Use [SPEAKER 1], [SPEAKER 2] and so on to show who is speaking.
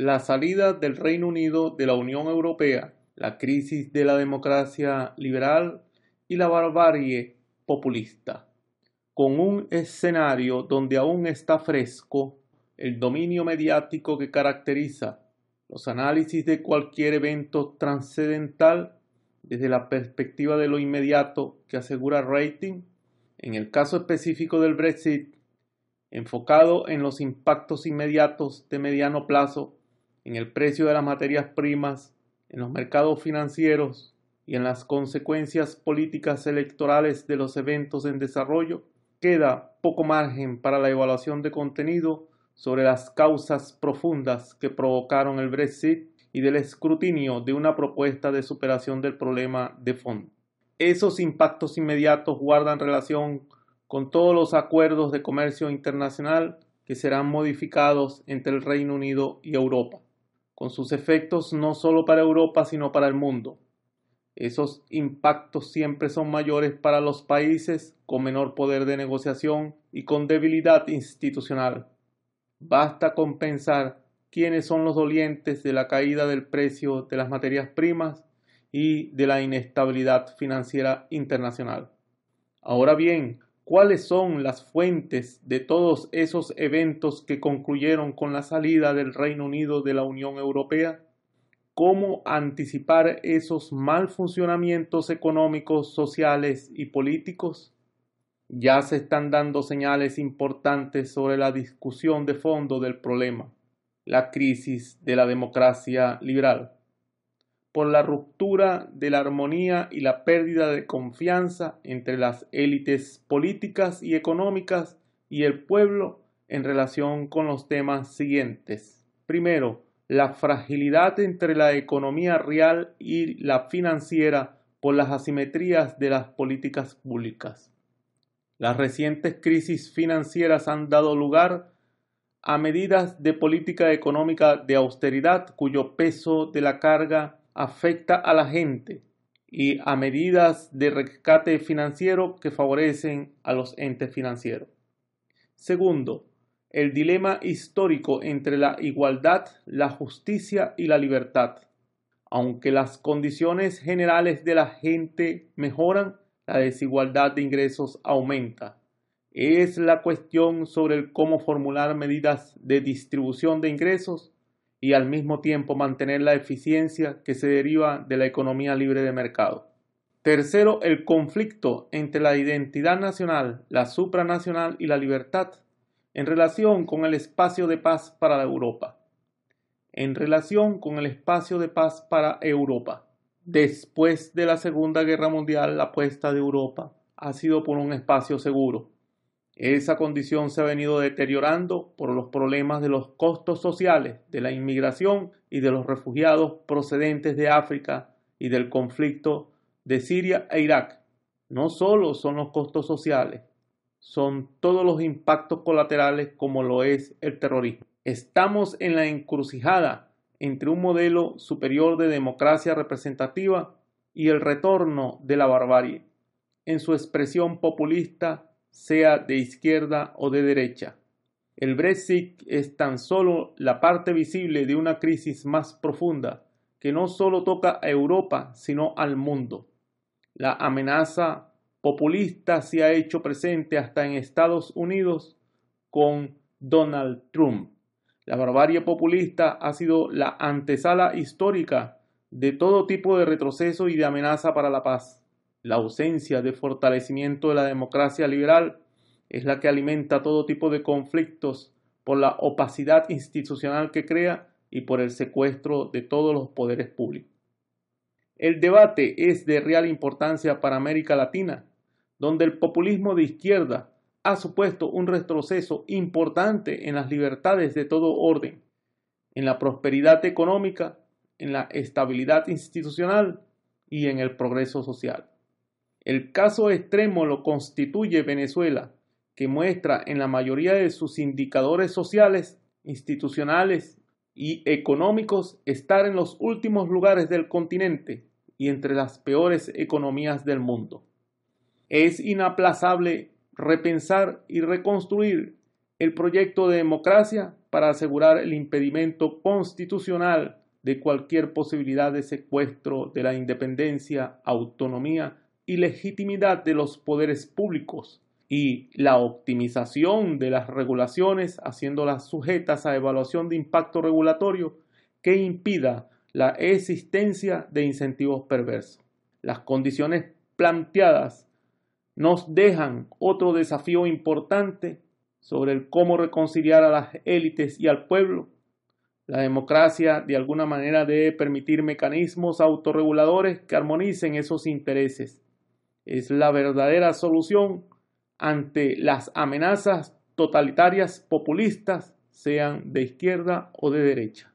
[SPEAKER 1] La salida del Reino Unido de la Unión Europea, la crisis de la democracia liberal y la barbarie populista, con un escenario donde aún está fresco el dominio mediático que caracteriza los análisis de cualquier evento trascendental desde la perspectiva de lo inmediato que asegura rating, en el caso específico del Brexit, enfocado en los impactos inmediatos de mediano plazo en el precio de las materias primas, en los mercados financieros y en las consecuencias políticas electorales de los eventos en desarrollo, queda poco margen para la evaluación de contenido sobre las causas profundas que provocaron el Brexit y del escrutinio de una propuesta de superación del problema de fondo. Esos impactos inmediatos guardan relación con todos los acuerdos de comercio internacional que serán modificados entre el Reino Unido y Europa con sus efectos no solo para Europa, sino para el mundo. Esos impactos siempre son mayores para los países con menor poder de negociación y con debilidad institucional. Basta con pensar quiénes son los dolientes de la caída del precio de las materias primas y de la inestabilidad financiera internacional. Ahora bien, cuáles son las fuentes de todos esos eventos que concluyeron con la salida del Reino Unido de la Unión Europea, cómo anticipar esos mal funcionamientos económicos, sociales y políticos. Ya se están dando señales importantes sobre la discusión de fondo del problema, la crisis de la democracia liberal por la ruptura de la armonía y la pérdida de confianza entre las élites políticas y económicas y el pueblo en relación con los temas siguientes. Primero, la fragilidad entre la economía real y la financiera por las asimetrías de las políticas públicas. Las recientes crisis financieras han dado lugar a medidas de política económica de austeridad cuyo peso de la carga afecta a la gente y a medidas de rescate financiero que favorecen a los entes financieros. Segundo, el dilema histórico entre la igualdad, la justicia y la libertad. Aunque las condiciones generales de la gente mejoran, la desigualdad de ingresos aumenta. Es la cuestión sobre cómo formular medidas de distribución de ingresos y al mismo tiempo mantener la eficiencia que se deriva de la economía libre de mercado. Tercero, el conflicto entre la identidad nacional, la supranacional y la libertad en relación con el espacio de paz para Europa. En relación con el espacio de paz para Europa. Después de la Segunda Guerra Mundial, la apuesta de Europa ha sido por un espacio seguro, esa condición se ha venido deteriorando por los problemas de los costos sociales, de la inmigración y de los refugiados procedentes de África y del conflicto de Siria e Irak. No solo son los costos sociales, son todos los impactos colaterales como lo es el terrorismo. Estamos en la encrucijada entre un modelo superior de democracia representativa y el retorno de la barbarie, en su expresión populista sea de izquierda o de derecha. El Brexit es tan solo la parte visible de una crisis más profunda que no solo toca a Europa, sino al mundo. La amenaza populista se ha hecho presente hasta en Estados Unidos con Donald Trump. La barbarie populista ha sido la antesala histórica de todo tipo de retroceso y de amenaza para la paz. La ausencia de fortalecimiento de la democracia liberal es la que alimenta todo tipo de conflictos por la opacidad institucional que crea y por el secuestro de todos los poderes públicos. El debate es de real importancia para América Latina, donde el populismo de izquierda ha supuesto un retroceso importante en las libertades de todo orden. en la prosperidad económica, en la estabilidad institucional y en el progreso social. El caso extremo lo constituye Venezuela, que muestra en la mayoría de sus indicadores sociales, institucionales y económicos estar en los últimos lugares del continente y entre las peores economías del mundo. Es inaplazable repensar y reconstruir el proyecto de democracia para asegurar el impedimento constitucional de cualquier posibilidad de secuestro de la independencia, autonomía y legitimidad de los poderes públicos y la optimización de las regulaciones haciéndolas sujetas a evaluación de impacto regulatorio que impida la existencia de incentivos perversos. Las condiciones planteadas nos dejan otro desafío importante sobre el cómo reconciliar a las élites y al pueblo. La democracia de alguna manera debe permitir mecanismos autorreguladores que armonicen esos intereses. Es la verdadera solución ante las amenazas totalitarias populistas, sean de izquierda o de derecha.